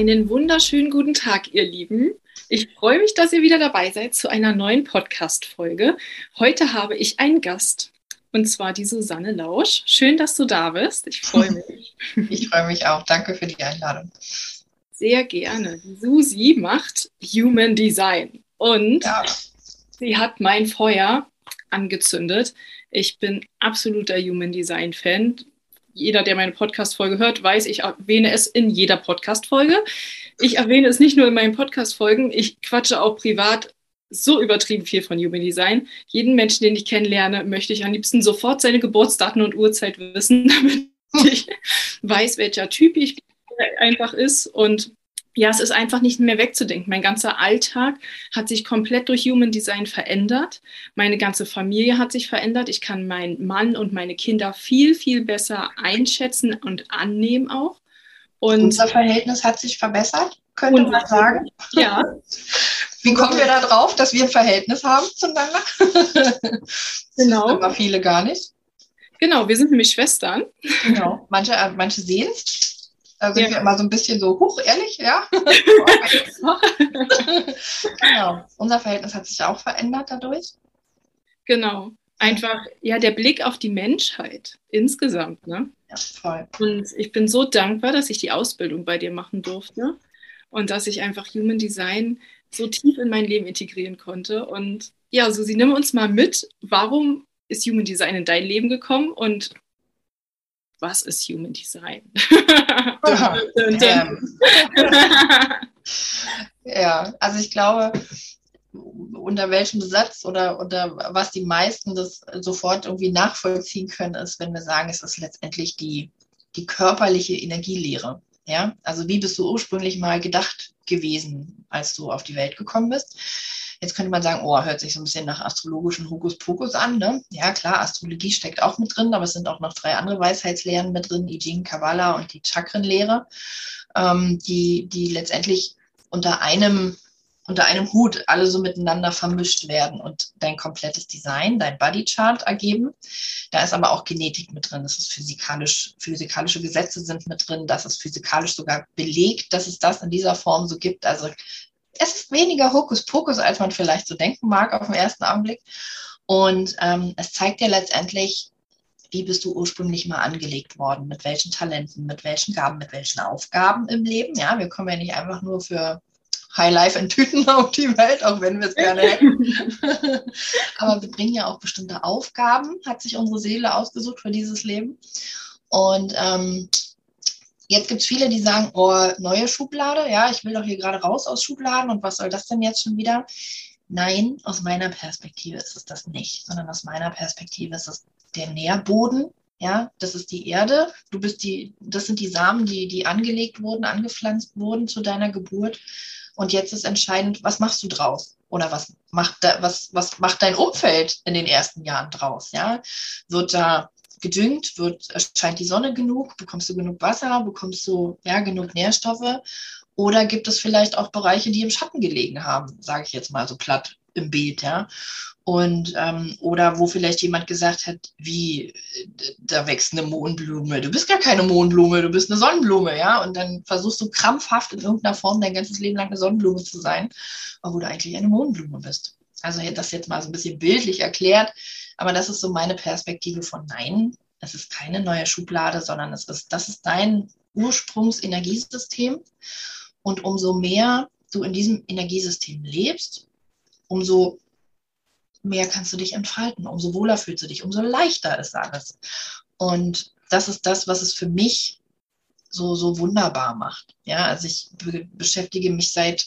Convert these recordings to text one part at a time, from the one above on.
Einen wunderschönen guten Tag, ihr Lieben. Ich freue mich, dass ihr wieder dabei seid zu einer neuen Podcast-Folge. Heute habe ich einen Gast und zwar die Susanne Lausch. Schön, dass du da bist. Ich freue mich. Ich freue mich auch. Danke für die Einladung sehr gerne. Susi macht Human Design und ja. sie hat mein Feuer angezündet. Ich bin absoluter Human Design Fan. Jeder, der meine Podcast-Folge hört, weiß, ich erwähne es in jeder Podcast-Folge. Ich erwähne es nicht nur in meinen Podcast-Folgen, ich quatsche auch privat so übertrieben viel von Human Design. Jeden Menschen, den ich kennenlerne, möchte ich am liebsten sofort seine Geburtsdaten und Uhrzeit wissen, damit ich weiß, welcher Typ ich einfach ist. Und ja, es ist einfach nicht mehr wegzudenken. Mein ganzer Alltag hat sich komplett durch Human Design verändert. Meine ganze Familie hat sich verändert. Ich kann meinen Mann und meine Kinder viel, viel besser einschätzen und annehmen auch. Und Unser Verhältnis hat sich verbessert, könnte man sagen. Ja. Wie kommen wir da drauf, dass wir ein Verhältnis haben zueinander? Genau. Das aber viele gar nicht. Genau, wir sind nämlich Schwestern. Genau. Manche, äh, manche sehen es, da sind ja. wir immer so ein bisschen so, hoch, ehrlich, ja. genau. Unser Verhältnis hat sich auch verändert dadurch. Genau. Einfach, ja, der Blick auf die Menschheit insgesamt, ne? Ja, voll. Und ich bin so dankbar, dass ich die Ausbildung bei dir machen durfte und dass ich einfach Human Design so tief in mein Leben integrieren konnte. Und ja, Susi, nimm uns mal mit. Warum ist Human Design in dein Leben gekommen und was ist Human Design? ja, also ich glaube, unter welchem Satz oder unter was die meisten das sofort irgendwie nachvollziehen können, ist, wenn wir sagen, es ist letztendlich die, die körperliche Energielehre. Ja, also wie bist du ursprünglich mal gedacht gewesen, als du auf die Welt gekommen bist? Jetzt könnte man sagen, oh, hört sich so ein bisschen nach astrologischen Hokuspokus an. Ne? Ja, klar, Astrologie steckt auch mit drin, aber es sind auch noch drei andere Weisheitslehren mit drin, I Ching, Kabbalah und die Chakrenlehre, ähm, die, die letztendlich unter einem unter einem Hut alle so miteinander vermischt werden und dein komplettes Design, dein Bodychart ergeben. Da ist aber auch Genetik mit drin. Das ist physikalisch, physikalische Gesetze sind mit drin. Das ist physikalisch sogar belegt, dass es das in dieser Form so gibt. Also es ist weniger Hokuspokus, als man vielleicht so denken mag auf den ersten Augenblick. Und ähm, es zeigt dir letztendlich, wie bist du ursprünglich mal angelegt worden, mit welchen Talenten, mit welchen Gaben, mit welchen Aufgaben im Leben. Ja, wir kommen ja nicht einfach nur für High Life in Tüten auf die Welt, auch wenn wir es gerne hätten. Aber wir bringen ja auch bestimmte Aufgaben, hat sich unsere Seele ausgesucht für dieses Leben. Und ähm, Jetzt gibt es viele, die sagen, oh, neue Schublade, ja, ich will doch hier gerade raus aus Schubladen und was soll das denn jetzt schon wieder? Nein, aus meiner Perspektive ist es das nicht, sondern aus meiner Perspektive ist es der Nährboden, ja, das ist die Erde. Du bist die, das sind die Samen, die, die angelegt wurden, angepflanzt wurden zu deiner Geburt. Und jetzt ist entscheidend, was machst du draus? Oder was macht, da, was, was macht dein Umfeld in den ersten Jahren draus? Ja, wird da gedüngt, wird, erscheint die Sonne genug, bekommst du genug Wasser, bekommst du ja, genug Nährstoffe oder gibt es vielleicht auch Bereiche, die im Schatten gelegen haben, sage ich jetzt mal so platt im Beet, ja. Und ähm, oder wo vielleicht jemand gesagt hat, wie, da wächst eine Mohnblume. Du bist gar keine Mohnblume, du bist eine Sonnenblume, ja. Und dann versuchst du krampfhaft in irgendeiner Form dein ganzes Leben lang eine Sonnenblume zu sein, obwohl du eigentlich eine Mohnblume bist. Also das jetzt mal so ein bisschen bildlich erklärt, aber das ist so meine Perspektive von Nein, es ist keine neue Schublade, sondern es ist, das ist dein Ursprungsenergiesystem. Und umso mehr du in diesem Energiesystem lebst, umso mehr kannst du dich entfalten, umso wohler fühlst du dich, umso leichter ist alles. Und das ist das, was es für mich so, so wunderbar macht. Ja, also ich be beschäftige mich seit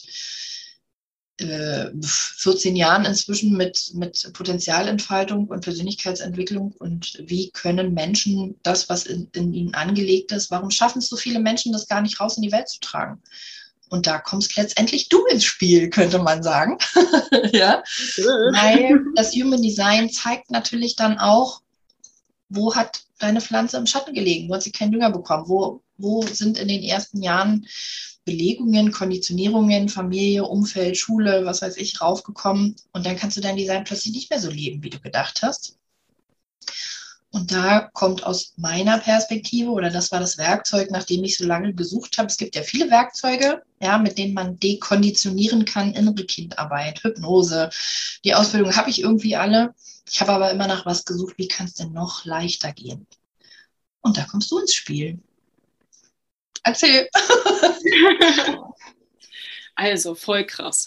14 Jahren inzwischen mit, mit Potenzialentfaltung und Persönlichkeitsentwicklung und wie können Menschen das, was in, in ihnen angelegt ist, warum schaffen es so viele Menschen, das gar nicht raus in die Welt zu tragen? Und da kommst letztendlich du ins Spiel, könnte man sagen. ja. Weil das Human Design zeigt natürlich dann auch, wo hat deine Pflanze im Schatten gelegen, wo hat sie keinen Dünger bekommen, wo, wo sind in den ersten Jahren Belegungen, Konditionierungen, Familie, Umfeld, Schule, was weiß ich, raufgekommen. Und dann kannst du dein Design plötzlich nicht mehr so leben, wie du gedacht hast. Und da kommt aus meiner Perspektive, oder das war das Werkzeug, nach dem ich so lange gesucht habe. Es gibt ja viele Werkzeuge, ja, mit denen man dekonditionieren kann, innere Kindarbeit, Hypnose. Die Ausbildung habe ich irgendwie alle. Ich habe aber immer nach was gesucht, wie kann es denn noch leichter gehen? Und da kommst du ins Spiel. Erzähl. Also, voll krass.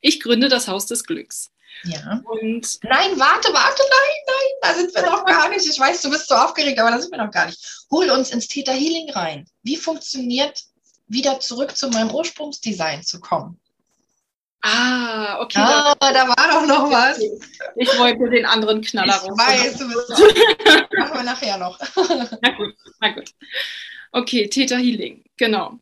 ich gründe das Haus des Glücks. Ja. Und nein, warte, warte, nein, nein, da sind wir noch gar nicht. Ich weiß, du bist so aufgeregt, aber da sind wir noch gar nicht. Hol uns ins Theta Healing rein. Wie funktioniert wieder zurück zu meinem Ursprungsdesign zu kommen? Ah, okay. Ah, da war doch noch was. Ich wollte den anderen Knaller Ich weiß, du bist auch. Machen wir nachher noch. Na gut, na gut. Okay, Theta Healing, genau.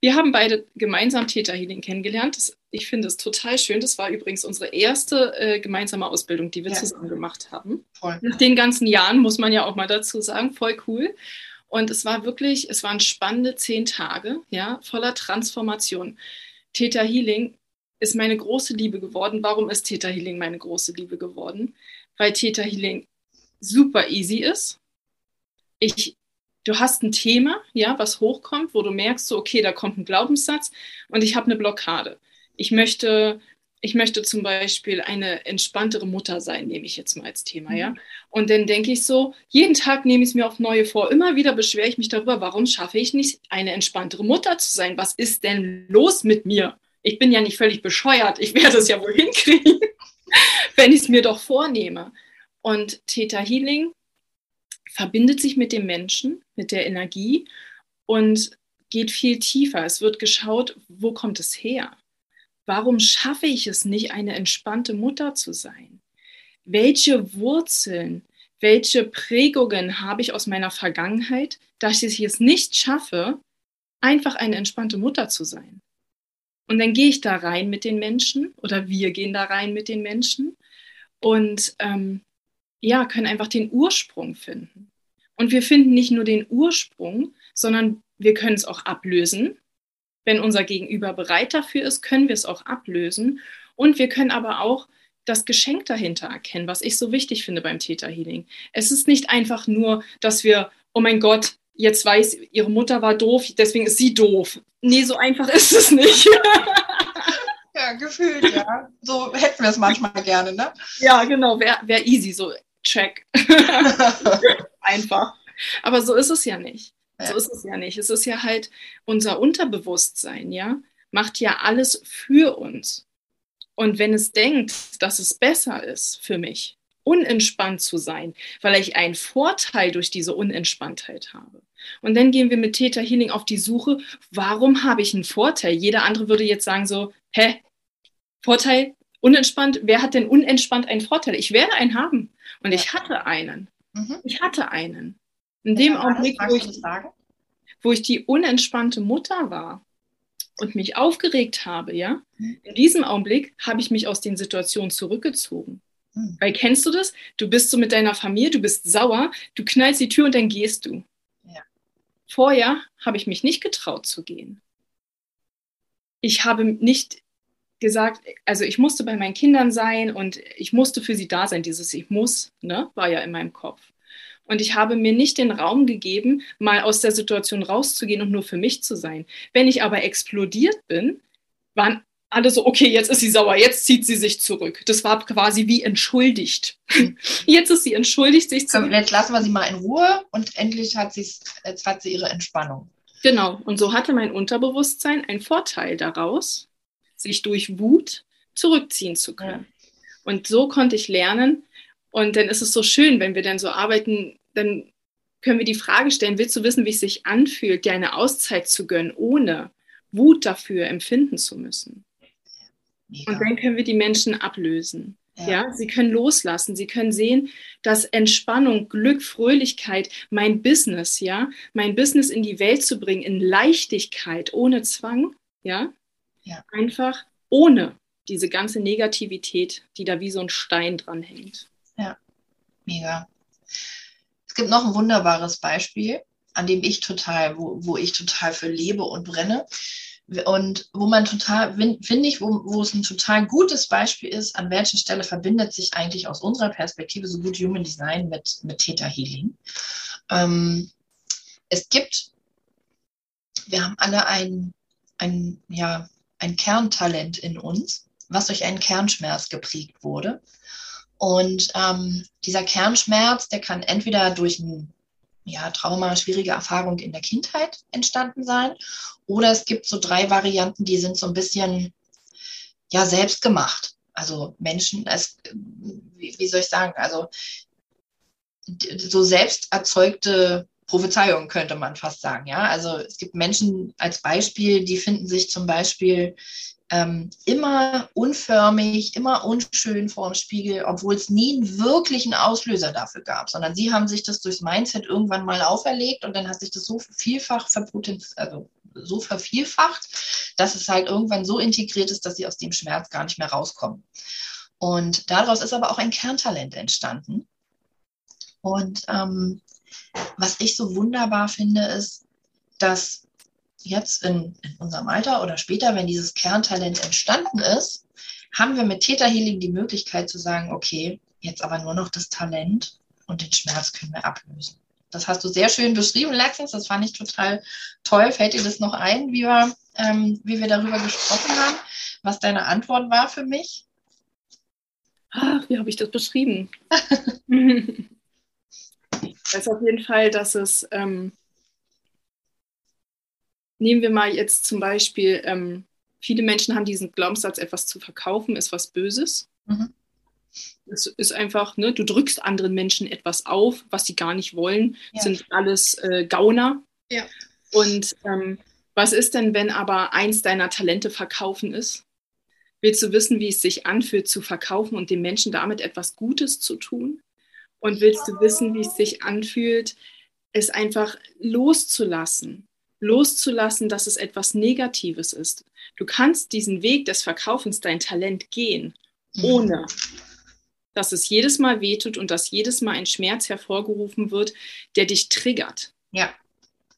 Wir haben beide gemeinsam Theta Healing kennengelernt. Das, ich finde es total schön. Das war übrigens unsere erste äh, gemeinsame Ausbildung, die wir ja. zusammen gemacht haben. Voll. Nach den ganzen Jahren muss man ja auch mal dazu sagen, voll cool. Und es war wirklich, es waren spannende zehn Tage, ja, voller Transformation. Theta Healing ist meine große Liebe geworden. Warum ist Theta Healing meine große Liebe geworden? Weil Theta Healing super easy ist. Ich, du hast ein Thema, ja, was hochkommt, wo du merkst, so, okay, da kommt ein Glaubenssatz und ich habe eine Blockade. Ich möchte, ich möchte zum Beispiel eine entspanntere Mutter sein, nehme ich jetzt mal als Thema, ja. Mhm. Und dann denke ich so, jeden Tag nehme ich es mir auf neue vor. Immer wieder beschwere ich mich darüber, warum schaffe ich nicht, eine entspanntere Mutter zu sein? Was ist denn los mit mir? Ich bin ja nicht völlig bescheuert, ich werde es ja wohl hinkriegen, wenn ich es mir doch vornehme. Und Theta Healing verbindet sich mit dem Menschen, mit der Energie und geht viel tiefer. Es wird geschaut, wo kommt es her? Warum schaffe ich es nicht, eine entspannte Mutter zu sein? Welche Wurzeln, welche Prägungen habe ich aus meiner Vergangenheit, dass ich es nicht schaffe, einfach eine entspannte Mutter zu sein? Und dann gehe ich da rein mit den Menschen oder wir gehen da rein mit den Menschen und ähm, ja, können einfach den Ursprung finden. Und wir finden nicht nur den Ursprung, sondern wir können es auch ablösen. Wenn unser Gegenüber bereit dafür ist, können wir es auch ablösen. Und wir können aber auch das Geschenk dahinter erkennen, was ich so wichtig finde beim Theta Healing. Es ist nicht einfach nur, dass wir, oh mein Gott, jetzt weiß, ihre Mutter war doof, deswegen ist sie doof. Nee, so einfach ist es nicht. ja, gefühlt, ja. So hätten wir es manchmal gerne, ne? Ja, genau, wäre wär easy, so check. einfach. Aber so ist es ja nicht. So ist es ja nicht. Es ist ja halt unser Unterbewusstsein, ja, macht ja alles für uns. Und wenn es denkt, dass es besser ist für mich, unentspannt zu sein, weil ich einen Vorteil durch diese Unentspanntheit habe. Und dann gehen wir mit Theta Healing auf die Suche, warum habe ich einen Vorteil? Jeder andere würde jetzt sagen so, hä, Vorteil, unentspannt, wer hat denn unentspannt einen Vorteil? Ich werde einen haben. Und ich hatte einen. Mhm. Ich hatte einen. In dem Augenblick, wo ich, wo ich die unentspannte Mutter war und mich aufgeregt habe, ja, mhm. in diesem Augenblick habe ich mich aus den Situationen zurückgezogen. Mhm. Weil kennst du das? Du bist so mit deiner Familie, du bist sauer, du knallst die Tür und dann gehst du. Ja. Vorher habe ich mich nicht getraut zu gehen. Ich habe nicht gesagt, also ich musste bei meinen Kindern sein und ich musste für sie da sein. Dieses Ich muss, ne, war ja in meinem Kopf. Und ich habe mir nicht den Raum gegeben, mal aus der Situation rauszugehen und nur für mich zu sein. Wenn ich aber explodiert bin, waren alle so, okay, jetzt ist sie sauer, jetzt zieht sie sich zurück. Das war quasi wie entschuldigt. Jetzt ist sie entschuldigt, sich zu. Jetzt lassen wir sie mal in Ruhe und endlich hat, jetzt hat sie ihre Entspannung. Genau, und so hatte mein Unterbewusstsein einen Vorteil daraus, sich durch Wut zurückziehen zu können. Ja. Und so konnte ich lernen. Und dann ist es so schön, wenn wir dann so arbeiten, dann können wir die Frage stellen, willst du wissen, wie es sich anfühlt, dir eine Auszeit zu gönnen, ohne Wut dafür empfinden zu müssen? Mega. Und dann können wir die Menschen ablösen. Ja. ja. sie können loslassen, sie können sehen, dass Entspannung, Glück, Fröhlichkeit, mein Business, ja, mein Business in die Welt zu bringen, in Leichtigkeit, ohne Zwang, ja, ja. einfach ohne diese ganze Negativität, die da wie so ein Stein dran hängt. Ja, mega. Es gibt noch ein wunderbares Beispiel, an dem ich total, wo, wo ich total für lebe und brenne. Und wo man total, finde ich, wo, wo es ein total gutes Beispiel ist, an welcher Stelle verbindet sich eigentlich aus unserer Perspektive so gut Human Design mit, mit Theta Healing. Ähm, es gibt, wir haben alle ein, ein, ja, ein Kerntalent in uns, was durch einen Kernschmerz geprägt wurde. Und ähm, dieser Kernschmerz, der kann entweder durch ein ja, Trauma, schwierige Erfahrung in der Kindheit entstanden sein. Oder es gibt so drei Varianten, die sind so ein bisschen ja selbst gemacht. Also Menschen, es, wie, wie soll ich sagen, also so selbst erzeugte Prophezeiungen könnte man fast sagen. Ja, also es gibt Menschen als Beispiel, die finden sich zum Beispiel ähm, immer unförmig, immer unschön vor dem Spiegel, obwohl es nie einen wirklichen Auslöser dafür gab, sondern sie haben sich das durchs Mindset irgendwann mal auferlegt und dann hat sich das so vielfach also so vervielfacht, dass es halt irgendwann so integriert ist, dass sie aus dem Schmerz gar nicht mehr rauskommen. Und daraus ist aber auch ein Kerntalent entstanden. Und ähm, was ich so wunderbar finde, ist, dass jetzt in, in unserem Alter oder später, wenn dieses Kerntalent entstanden ist, haben wir mit Theta Healing die Möglichkeit zu sagen, okay, jetzt aber nur noch das Talent und den Schmerz können wir ablösen. Das hast du sehr schön beschrieben letztens, das fand ich total toll. Fällt dir das noch ein, wie wir, ähm, wie wir darüber gesprochen haben, was deine Antwort war für mich? Ach, wie habe ich das beschrieben? das ist auf jeden Fall, dass es ähm, Nehmen wir mal jetzt zum Beispiel, ähm, viele Menschen haben diesen Glaubenssatz, etwas zu verkaufen ist was Böses. Mhm. Es ist einfach, ne, du drückst anderen Menschen etwas auf, was sie gar nicht wollen, ja. sind alles äh, Gauner. Ja. Und ähm, was ist denn, wenn aber eins deiner Talente verkaufen ist? Willst du wissen, wie es sich anfühlt, zu verkaufen und dem Menschen damit etwas Gutes zu tun? Und willst du wissen, wie es sich anfühlt, es einfach loszulassen? Loszulassen, dass es etwas Negatives ist. Du kannst diesen Weg des Verkaufens, dein Talent gehen, mhm. ohne dass es jedes Mal wehtut und dass jedes Mal ein Schmerz hervorgerufen wird, der dich triggert. Ja.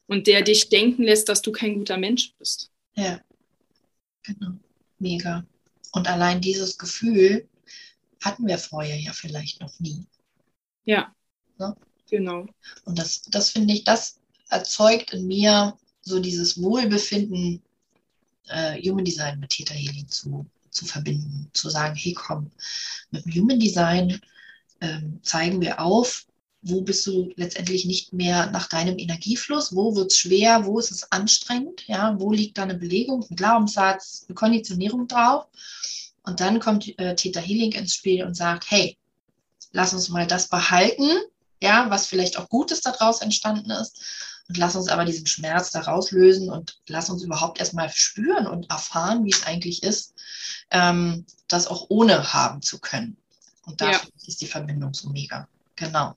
Und der dich denken lässt, dass du kein guter Mensch bist. Ja. Genau. Mega. Und allein dieses Gefühl hatten wir vorher ja vielleicht noch nie. Ja. Ne? Genau. Und das, das finde ich, das erzeugt in mir so dieses Wohlbefinden äh, Human Design mit Theta Healing zu, zu verbinden, zu sagen, hey komm, mit dem Human Design ähm, zeigen wir auf, wo bist du letztendlich nicht mehr nach deinem Energiefluss, wo wird es schwer, wo ist es anstrengend, ja, wo liegt da eine Belegung, ein Glaubenssatz, eine Konditionierung drauf. Und dann kommt äh, Theta Healing ins Spiel und sagt, hey, lass uns mal das behalten, ja, was vielleicht auch Gutes daraus entstanden ist und lass uns aber diesen Schmerz da rauslösen und lass uns überhaupt erstmal spüren und erfahren, wie es eigentlich ist, ähm, das auch ohne haben zu können. Und da ja. ist die Verbindung so mega. Genau.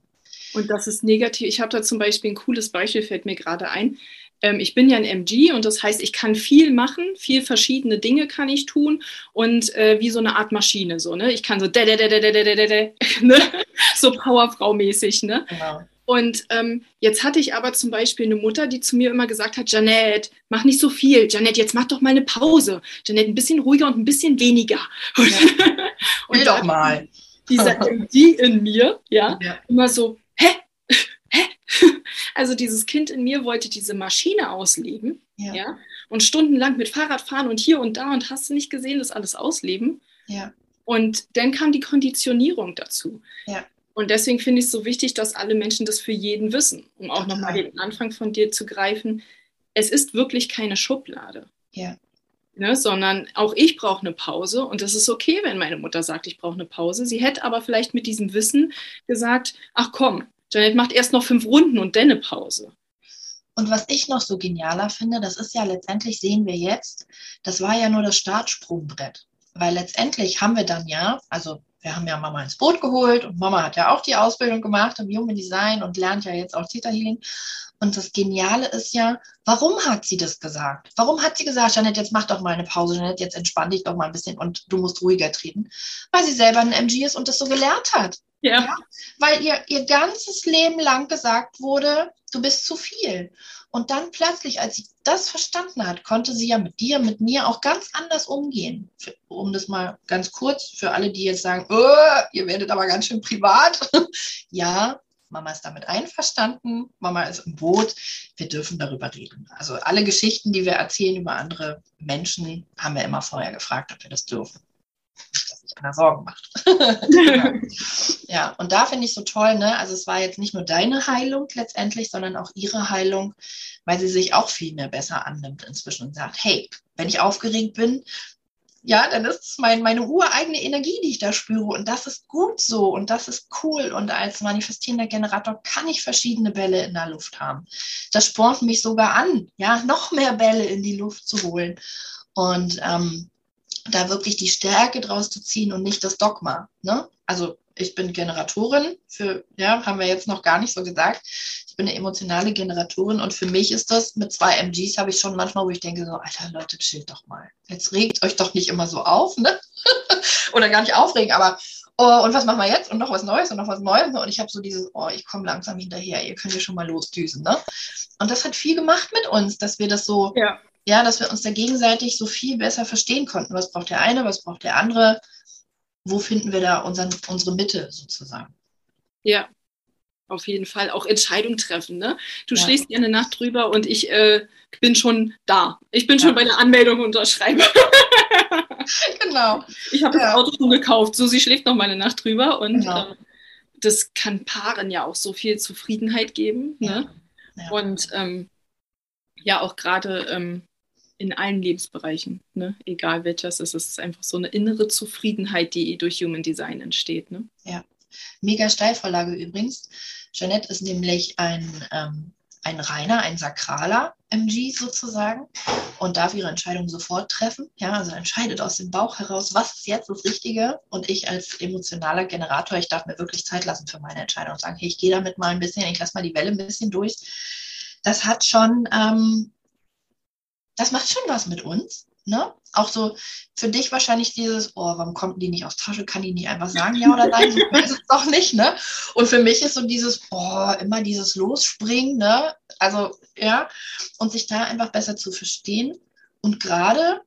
Und das ist negativ. Ich habe da zum Beispiel ein cooles Beispiel, fällt mir gerade ein. Ähm, ich bin ja ein MG und das heißt, ich kann viel machen, viel verschiedene Dinge kann ich tun und äh, wie so eine Art Maschine, so, ne? Ich kann so, ne? so Powerfrau-mäßig, ne? Genau. Und ähm, jetzt hatte ich aber zum Beispiel eine Mutter, die zu mir immer gesagt hat, Janette, mach nicht so viel. Janette, jetzt mach doch mal eine Pause. Janette, ein bisschen ruhiger und ein bisschen weniger. Und, ja. und doch mal. Dieser MD in mir, ja, ja, immer so, hä? Hä? Also dieses Kind in mir wollte diese Maschine ausleben, ja. ja, und stundenlang mit Fahrrad fahren und hier und da und hast du nicht gesehen, das alles ausleben. Ja. Und dann kam die Konditionierung dazu. Ja. Und deswegen finde ich es so wichtig, dass alle Menschen das für jeden wissen, um auch nochmal den Anfang von dir zu greifen. Es ist wirklich keine Schublade. Ja. Ne, sondern auch ich brauche eine Pause und es ist okay, wenn meine Mutter sagt, ich brauche eine Pause. Sie hätte aber vielleicht mit diesem Wissen gesagt, ach komm, Janet macht erst noch fünf Runden und dann eine Pause. Und was ich noch so genialer finde, das ist ja letztendlich, sehen wir jetzt, das war ja nur das Startsprungbrett. Weil letztendlich haben wir dann ja, also wir haben ja Mama ins Boot geholt und Mama hat ja auch die Ausbildung gemacht im Human Design und lernt ja jetzt auch Theta Healing. Und das Geniale ist ja, warum hat sie das gesagt? Warum hat sie gesagt, Janet, jetzt mach doch mal eine Pause, Janet, jetzt entspann dich doch mal ein bisschen und du musst ruhiger treten? Weil sie selber ein MG ist und das so gelernt hat. Ja. ja. Weil ihr ihr ganzes Leben lang gesagt wurde, du bist zu viel. Und dann plötzlich, als sie das verstanden hat, konnte sie ja mit dir, mit mir auch ganz anders umgehen. Für, um das mal ganz kurz für alle, die jetzt sagen, oh, ihr werdet aber ganz schön privat. ja, Mama ist damit einverstanden, Mama ist im Boot, wir dürfen darüber reden. Also alle Geschichten, die wir erzählen über andere Menschen, haben wir immer vorher gefragt, ob wir das dürfen. Nicht, dass sich einer Sorgen macht. ja, und da finde ich so toll, ne? Also es war jetzt nicht nur deine Heilung letztendlich, sondern auch ihre Heilung, weil sie sich auch viel mehr besser annimmt inzwischen und sagt, hey, wenn ich aufgeregt bin, ja, dann ist es mein, meine ureigene Energie, die ich da spüre. Und das ist gut so und das ist cool. Und als manifestierender Generator kann ich verschiedene Bälle in der Luft haben. Das spornt mich sogar an, ja, noch mehr Bälle in die Luft zu holen. Und ähm, da wirklich die Stärke draus zu ziehen und nicht das Dogma. Ne? Also ich bin Generatorin, für, ja, haben wir jetzt noch gar nicht so gesagt. Ich bin eine emotionale Generatorin und für mich ist das mit zwei MGs habe ich schon manchmal, wo ich denke so, Alter Leute, chillt doch mal. Jetzt regt euch doch nicht immer so auf, ne? Oder gar nicht aufregen, aber oh, und was machen wir jetzt? Und noch was Neues und noch was Neues. Und ich habe so dieses, oh, ich komme langsam hinterher, ihr könnt ja schon mal losdüsen, ne? Und das hat viel gemacht mit uns, dass wir das so, ja, ja dass wir uns da gegenseitig so viel besser verstehen konnten. Was braucht der eine, was braucht der andere? wo finden wir da unseren, unsere Mitte sozusagen? Ja, auf jeden Fall auch Entscheidungen treffen. Ne? Du ja. schläfst dir eine Nacht drüber und ich äh, bin schon da. Ich bin ja. schon bei der Anmeldung unterschreiben. genau. Ich habe ja. das Auto schon gekauft. So, sie schläft noch mal eine Nacht drüber und genau. äh, das kann Paaren ja auch so viel Zufriedenheit geben. Ne? Und ähm, ja, auch gerade ähm, in allen Lebensbereichen, ne? egal welches, es ist einfach so eine innere Zufriedenheit, die durch Human Design entsteht. Ne? Ja, mega Steilvorlage übrigens. Jeanette ist nämlich ein, ähm, ein reiner, ein sakraler MG sozusagen und darf ihre Entscheidung sofort treffen. Ja, also entscheidet aus dem Bauch heraus, was ist jetzt das Richtige. Und ich als emotionaler Generator, ich darf mir wirklich Zeit lassen für meine Entscheidung und sagen, hey, ich gehe damit mal ein bisschen, ich lasse mal die Welle ein bisschen durch. Das hat schon ähm, das macht schon was mit uns. Ne? Auch so für dich wahrscheinlich dieses, oh, warum kommt die nicht aus Tasche? Kann die nicht einfach sagen, ja oder nein? So ist es doch nicht, ne? Und für mich ist so dieses, oh, immer dieses Losspringen, ne? Also, ja, und sich da einfach besser zu verstehen. Und gerade,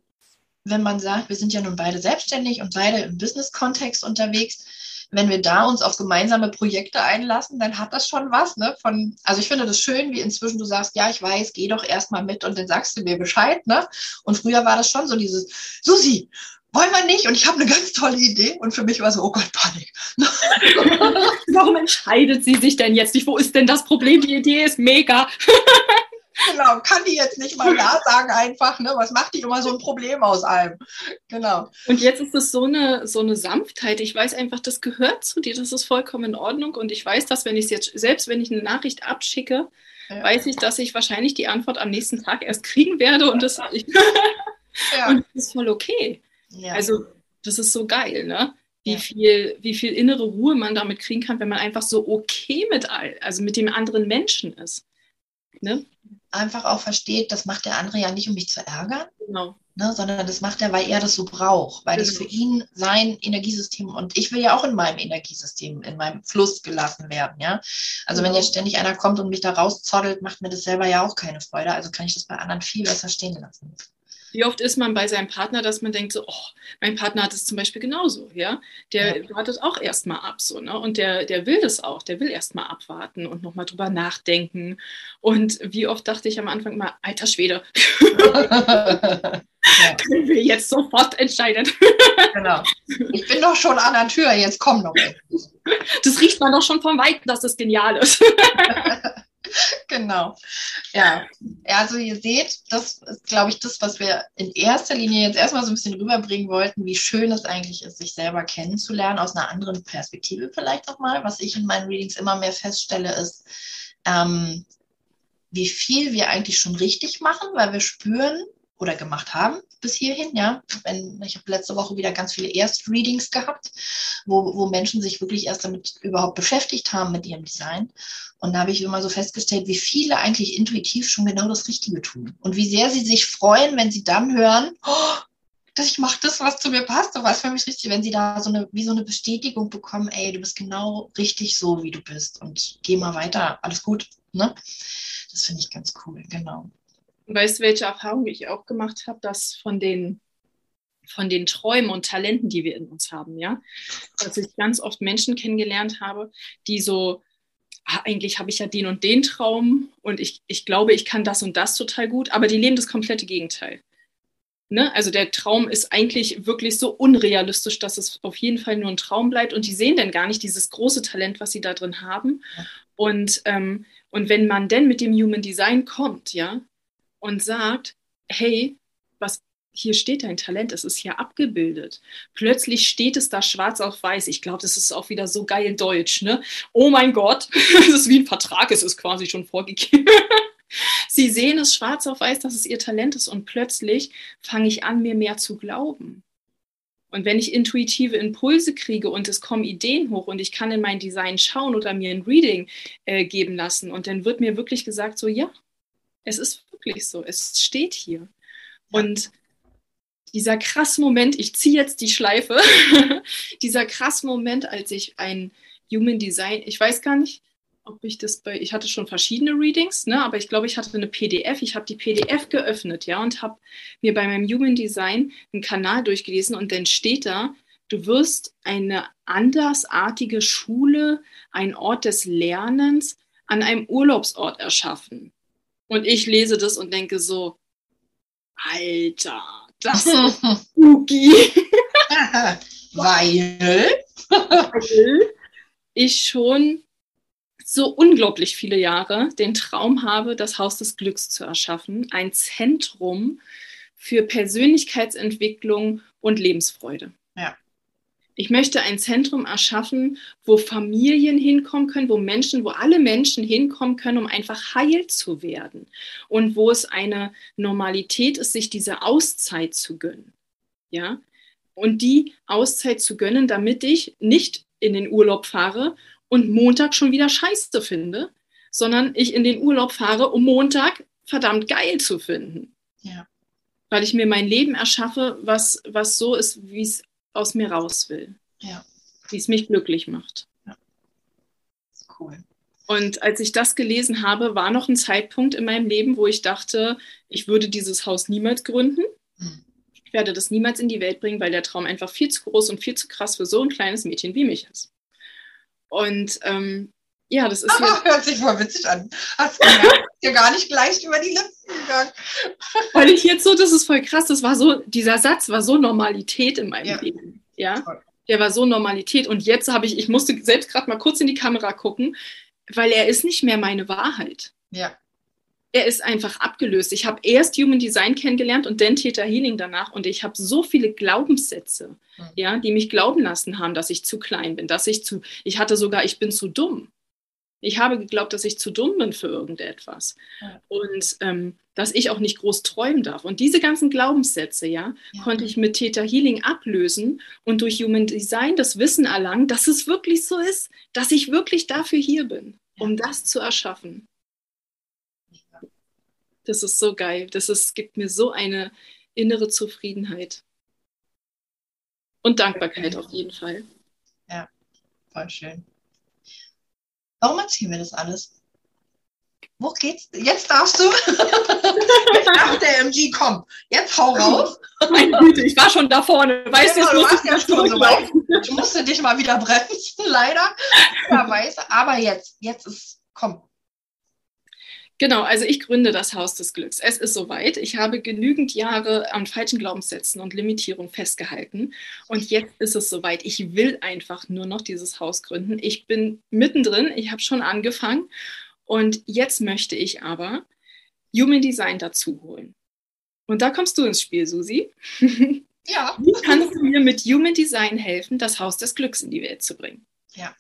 wenn man sagt, wir sind ja nun beide selbstständig und beide im Business-Kontext unterwegs, wenn wir da uns auf gemeinsame Projekte einlassen, dann hat das schon was. Ne? Von, also ich finde das schön, wie inzwischen du sagst, ja, ich weiß, geh doch erstmal mit und dann sagst du mir Bescheid. Ne? Und früher war das schon so dieses, Susi, wollen wir nicht? Und ich habe eine ganz tolle Idee. Und für mich war so, oh Gott, Panik. Warum entscheidet sie sich denn jetzt nicht? Wo ist denn das Problem? Die Idee ist mega. Genau, kann die jetzt nicht mal Ja sagen einfach, ne? Was macht die immer so ein Problem aus allem? Genau. Und jetzt ist es so eine, so eine Sanftheit. Ich weiß einfach, das gehört zu dir, das ist vollkommen in Ordnung. Und ich weiß, dass wenn ich es jetzt, selbst wenn ich eine Nachricht abschicke, ja. weiß ich, dass ich wahrscheinlich die Antwort am nächsten Tag erst kriegen werde und das, ja. und das ist voll okay. Ja. Also, das ist so geil, ne? Wie, viel, wie viel innere Ruhe man damit kriegen kann, wenn man einfach so okay mit all, also mit dem anderen Menschen ist. Ne? Einfach auch versteht, das macht der andere ja nicht, um mich zu ärgern, genau. ne, sondern das macht er, weil er das so braucht, weil genau. das für ihn sein Energiesystem und ich will ja auch in meinem Energiesystem, in meinem Fluss gelassen werden, ja. Also genau. wenn jetzt ständig einer kommt und mich da rauszottelt, macht mir das selber ja auch keine Freude, also kann ich das bei anderen viel besser stehen lassen. Wie oft ist man bei seinem Partner, dass man denkt, so, oh, mein Partner hat es zum Beispiel genauso, ja? Der ja. wartet auch erstmal ab, so, ne? Und der, der will das auch, der will erstmal abwarten und nochmal drüber nachdenken. Und wie oft dachte ich am Anfang mal, alter Schwede, ja. können wir jetzt sofort entscheiden. genau. Ich bin doch schon an der Tür, jetzt komm noch. Das riecht man doch schon von Weitem, dass das genial ist. genau. Ja. also ihr seht, das ist, glaube ich, das, was wir in erster Linie jetzt erstmal so ein bisschen rüberbringen wollten, wie schön es eigentlich ist, sich selber kennenzulernen, aus einer anderen Perspektive vielleicht auch mal. Was ich in meinen Readings immer mehr feststelle, ist, ähm, wie viel wir eigentlich schon richtig machen, weil wir spüren oder gemacht haben bis hierhin, ja. Wenn, ich habe letzte Woche wieder ganz viele Erst-Readings gehabt, wo, wo Menschen sich wirklich erst damit überhaupt beschäftigt haben mit ihrem Design. Und da habe ich immer so festgestellt, wie viele eigentlich intuitiv schon genau das Richtige tun. Und wie sehr sie sich freuen, wenn sie dann hören, oh, dass ich mache das, was zu mir passt und was für mich richtig, wenn sie da so eine, wie so eine Bestätigung bekommen, ey, du bist genau richtig so, wie du bist und geh mal weiter, alles gut, ne? Das finde ich ganz cool, genau. Weißt du, welche Erfahrung ich auch gemacht habe, dass von den, von den Träumen und Talenten, die wir in uns haben, ja, dass ich ganz oft Menschen kennengelernt habe, die so, ah, eigentlich habe ich ja den und den Traum und ich, ich glaube, ich kann das und das total gut, aber die leben das komplette Gegenteil. Ne? Also der Traum ist eigentlich wirklich so unrealistisch, dass es auf jeden Fall nur ein Traum bleibt und die sehen dann gar nicht dieses große Talent, was sie da drin haben. Und, ähm, und wenn man denn mit dem Human Design kommt, ja, und sagt, hey, was hier steht dein Talent, es ist hier abgebildet. Plötzlich steht es da schwarz auf weiß. Ich glaube, das ist auch wieder so geil deutsch, ne? Oh mein Gott, es ist wie ein Vertrag, es ist quasi schon vorgegeben. Sie sehen es schwarz auf weiß, dass es ihr Talent ist und plötzlich fange ich an, mir mehr zu glauben. Und wenn ich intuitive Impulse kriege und es kommen Ideen hoch und ich kann in mein Design schauen oder mir ein Reading äh, geben lassen und dann wird mir wirklich gesagt, so ja, es ist wirklich so, es steht hier. Und dieser krass Moment, ich ziehe jetzt die Schleife, dieser krass Moment, als ich ein Human Design, ich weiß gar nicht, ob ich das bei, ich hatte schon verschiedene Readings, ne, aber ich glaube, ich hatte eine PDF. Ich habe die PDF geöffnet, ja, und habe mir bei meinem Human Design einen Kanal durchgelesen und dann steht da, du wirst eine andersartige Schule, ein Ort des Lernens an einem Urlaubsort erschaffen. Und ich lese das und denke so, Alter, das ist spooky. Weil? Weil ich schon so unglaublich viele Jahre den Traum habe, das Haus des Glücks zu erschaffen, ein Zentrum für Persönlichkeitsentwicklung und Lebensfreude. Ich möchte ein Zentrum erschaffen, wo Familien hinkommen können, wo Menschen, wo alle Menschen hinkommen können, um einfach heil zu werden und wo es eine Normalität ist, sich diese Auszeit zu gönnen. Ja? Und die Auszeit zu gönnen, damit ich nicht in den Urlaub fahre und Montag schon wieder scheiße finde, sondern ich in den Urlaub fahre, um Montag verdammt geil zu finden. Ja. Weil ich mir mein Leben erschaffe, was, was so ist, wie es aus mir raus will. Ja. Wie es mich glücklich macht. Ja. Cool. Und als ich das gelesen habe, war noch ein Zeitpunkt in meinem Leben, wo ich dachte, ich würde dieses Haus niemals gründen. Hm. Ich werde das niemals in die Welt bringen, weil der Traum einfach viel zu groß und viel zu krass für so ein kleines Mädchen wie mich ist. Und ähm, ja, das ist. Aber hört sich voll witzig an. Hast du dir gar nicht gleich über die Lippen gegangen. Weil ich jetzt so, das ist voll krass, das war so, dieser Satz war so Normalität in meinem ja. Leben. Ja. Der war so Normalität. Und jetzt habe ich, ich musste selbst gerade mal kurz in die Kamera gucken, weil er ist nicht mehr meine Wahrheit. Ja er ist einfach abgelöst. Ich habe erst Human Design kennengelernt und dann Theta Healing danach und ich habe so viele Glaubenssätze, mhm. ja, die mich glauben lassen haben, dass ich zu klein bin, dass ich zu, ich hatte sogar, ich bin zu dumm. Ich habe geglaubt, dass ich zu dumm bin für irgendetwas mhm. und ähm, dass ich auch nicht groß träumen darf. Und diese ganzen Glaubenssätze, ja, ja, konnte ich mit Theta Healing ablösen und durch Human Design das Wissen erlangen, dass es wirklich so ist, dass ich wirklich dafür hier bin, ja. um das zu erschaffen. Das ist so geil. Das ist, gibt mir so eine innere Zufriedenheit. Und Dankbarkeit auf jeden Fall. Ja, voll schön. Warum erzählen wir das alles? Wo geht's? Jetzt darfst du. jetzt darf der MG, komm. Jetzt hau raus. Meine Güte, ich war schon da vorne. Weißt genau, du, du, ja schon so weit. Ich musste dich mal wieder bremsen, leider. Ja, weiß, aber jetzt, jetzt ist, komm, Genau, also ich gründe das Haus des Glücks. Es ist soweit. Ich habe genügend Jahre an falschen Glaubenssätzen und Limitierungen festgehalten. Und jetzt ist es soweit. Ich will einfach nur noch dieses Haus gründen. Ich bin mittendrin. Ich habe schon angefangen. Und jetzt möchte ich aber Human Design dazu holen. Und da kommst du ins Spiel, Susi. Ja. Wie kannst du mir mit Human Design helfen, das Haus des Glücks in die Welt zu bringen? Ja.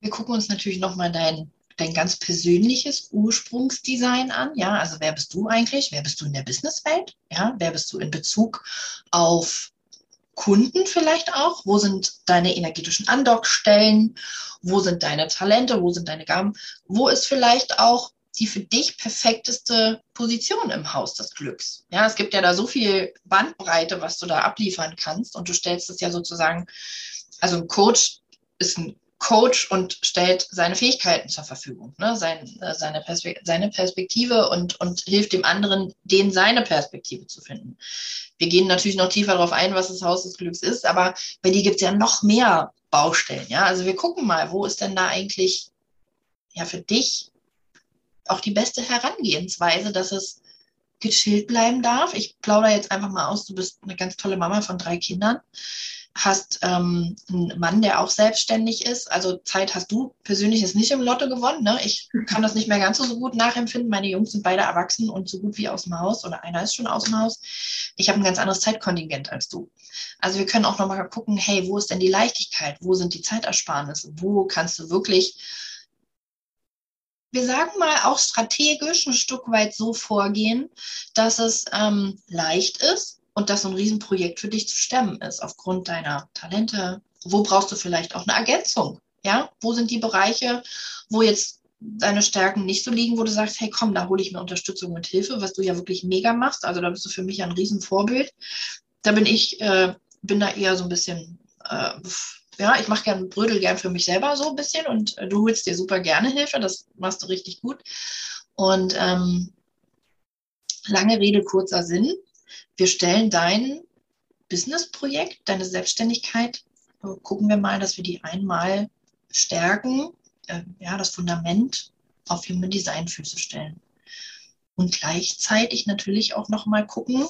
Wir gucken uns natürlich nochmal dein, dein ganz persönliches Ursprungsdesign an. Ja, also wer bist du eigentlich? Wer bist du in der Businesswelt? Ja, wer bist du in Bezug auf Kunden vielleicht auch? Wo sind deine energetischen Andockstellen? Wo sind deine Talente? Wo sind deine Gaben? Wo ist vielleicht auch die für dich perfekteste Position im Haus des Glücks? Ja, es gibt ja da so viel Bandbreite, was du da abliefern kannst und du stellst es ja sozusagen, also ein Coach ist ein Coach und stellt seine Fähigkeiten zur Verfügung, ne? Sein, äh, seine, Perspekt seine Perspektive und, und hilft dem anderen, den seine Perspektive zu finden. Wir gehen natürlich noch tiefer darauf ein, was das Haus des Glücks ist, aber bei dir gibt es ja noch mehr Baustellen. Ja? Also wir gucken mal, wo ist denn da eigentlich ja für dich auch die beste Herangehensweise, dass es gechillt bleiben darf. Ich plaudere jetzt einfach mal aus, du bist eine ganz tolle Mama von drei Kindern hast ähm, einen Mann, der auch selbstständig ist. Also Zeit hast du persönlich jetzt nicht im Lotto gewonnen. Ne? Ich kann das nicht mehr ganz so gut nachempfinden. Meine Jungs sind beide erwachsen und so gut wie aus dem Haus oder einer ist schon aus dem Haus. Ich habe ein ganz anderes Zeitkontingent als du. Also wir können auch nochmal gucken, hey, wo ist denn die Leichtigkeit? Wo sind die Zeitersparnisse? Wo kannst du wirklich wir sagen mal auch strategisch ein Stück weit so vorgehen, dass es ähm, leicht ist, und das so ein Riesenprojekt für dich zu stemmen ist, aufgrund deiner Talente. Wo brauchst du vielleicht auch eine Ergänzung? Ja, wo sind die Bereiche, wo jetzt deine Stärken nicht so liegen, wo du sagst, hey komm, da hole ich mir Unterstützung und Hilfe, was du ja wirklich mega machst. Also da bist du für mich ein Riesenvorbild. Da bin ich, äh, bin da eher so ein bisschen, äh, ja, ich mache gern, brödel gern für mich selber so ein bisschen und äh, du holst dir super gerne Hilfe, das machst du richtig gut. Und ähm, lange Rede, kurzer Sinn wir stellen dein Businessprojekt, deine Selbstständigkeit, gucken wir mal, dass wir die einmal stärken, äh, ja, das Fundament auf Human Design Füße stellen. Und gleichzeitig natürlich auch nochmal gucken,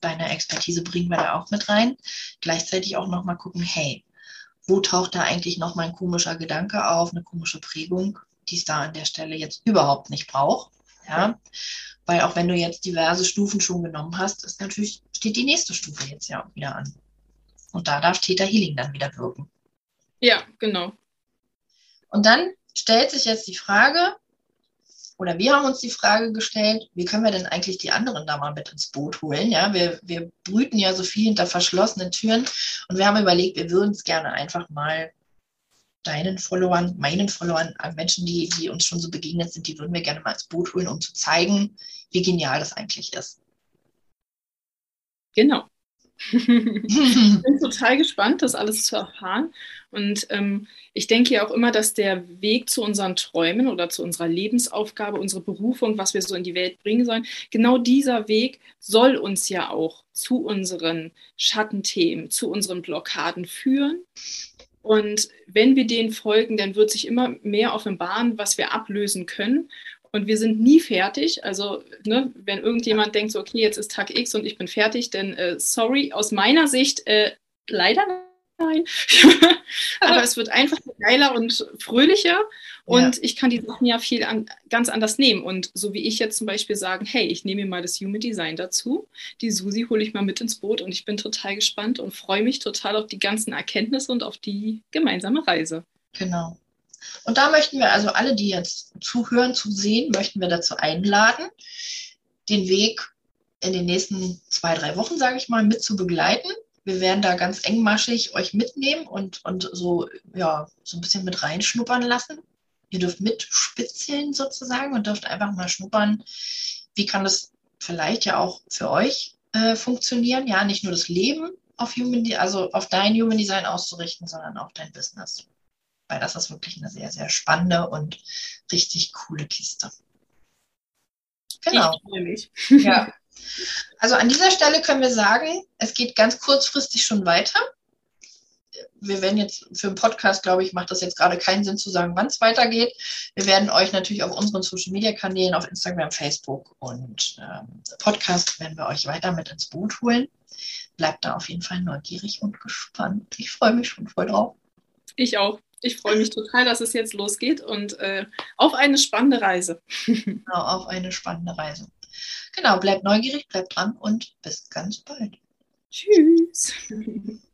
deine Expertise bringen wir da auch mit rein, gleichzeitig auch nochmal gucken, hey, wo taucht da eigentlich nochmal ein komischer Gedanke auf, eine komische Prägung, die es da an der Stelle jetzt überhaupt nicht braucht. Ja, weil auch wenn du jetzt diverse Stufen schon genommen hast, ist natürlich, steht die nächste Stufe jetzt ja auch wieder an. Und da darf Theta Healing dann wieder wirken. Ja, genau. Und dann stellt sich jetzt die Frage, oder wir haben uns die Frage gestellt, wie können wir denn eigentlich die anderen da mal mit ins Boot holen? Ja, wir, wir brüten ja so viel hinter verschlossenen Türen und wir haben überlegt, wir würden es gerne einfach mal deinen Followern, meinen Followern, an Menschen, die, die uns schon so begegnet sind, die würden wir gerne mal ins Boot holen, um zu zeigen, wie genial das eigentlich ist. Genau. ich bin total gespannt, das alles zu erfahren. Und ähm, ich denke ja auch immer, dass der Weg zu unseren Träumen oder zu unserer Lebensaufgabe, unsere Berufung, was wir so in die Welt bringen sollen, genau dieser Weg soll uns ja auch zu unseren Schattenthemen, zu unseren Blockaden führen. Und wenn wir denen folgen, dann wird sich immer mehr offenbaren, was wir ablösen können. Und wir sind nie fertig. Also, ne, wenn irgendjemand denkt, so, okay, jetzt ist Tag X und ich bin fertig, dann äh, sorry, aus meiner Sicht äh, leider nein. Aber es wird einfach geiler und fröhlicher. Und ja. ich kann die Sachen ja viel an, ganz anders nehmen. Und so wie ich jetzt zum Beispiel sagen, hey, ich nehme mir mal das Human Design dazu. Die Susi hole ich mal mit ins Boot und ich bin total gespannt und freue mich total auf die ganzen Erkenntnisse und auf die gemeinsame Reise. Genau. Und da möchten wir also alle, die jetzt zuhören, zusehen, möchten wir dazu einladen, den Weg in den nächsten zwei, drei Wochen, sage ich mal, mit zu begleiten. Wir werden da ganz engmaschig euch mitnehmen und, und so, ja, so ein bisschen mit reinschnuppern lassen, Ihr dürft mitspitzeln sozusagen und dürft einfach mal schnuppern, wie kann das vielleicht ja auch für euch äh, funktionieren. Ja, nicht nur das Leben auf Human, also auf dein Human Design auszurichten, sondern auch dein Business. Weil das ist wirklich eine sehr, sehr spannende und richtig coole Kiste. Genau. Ich freue mich. Ja. Also an dieser Stelle können wir sagen, es geht ganz kurzfristig schon weiter wir werden jetzt für einen Podcast, glaube ich, macht das jetzt gerade keinen Sinn zu sagen, wann es weitergeht. Wir werden euch natürlich auf unseren Social Media Kanälen, auf Instagram, Facebook und ähm, Podcast werden wir euch weiter mit ins Boot holen. Bleibt da auf jeden Fall neugierig und gespannt. Ich freue mich schon voll drauf. Ich auch. Ich freue mich total, dass es jetzt losgeht und äh, auf eine spannende Reise. Genau, auf eine spannende Reise. Genau, bleibt neugierig, bleibt dran und bis ganz bald. Tschüss.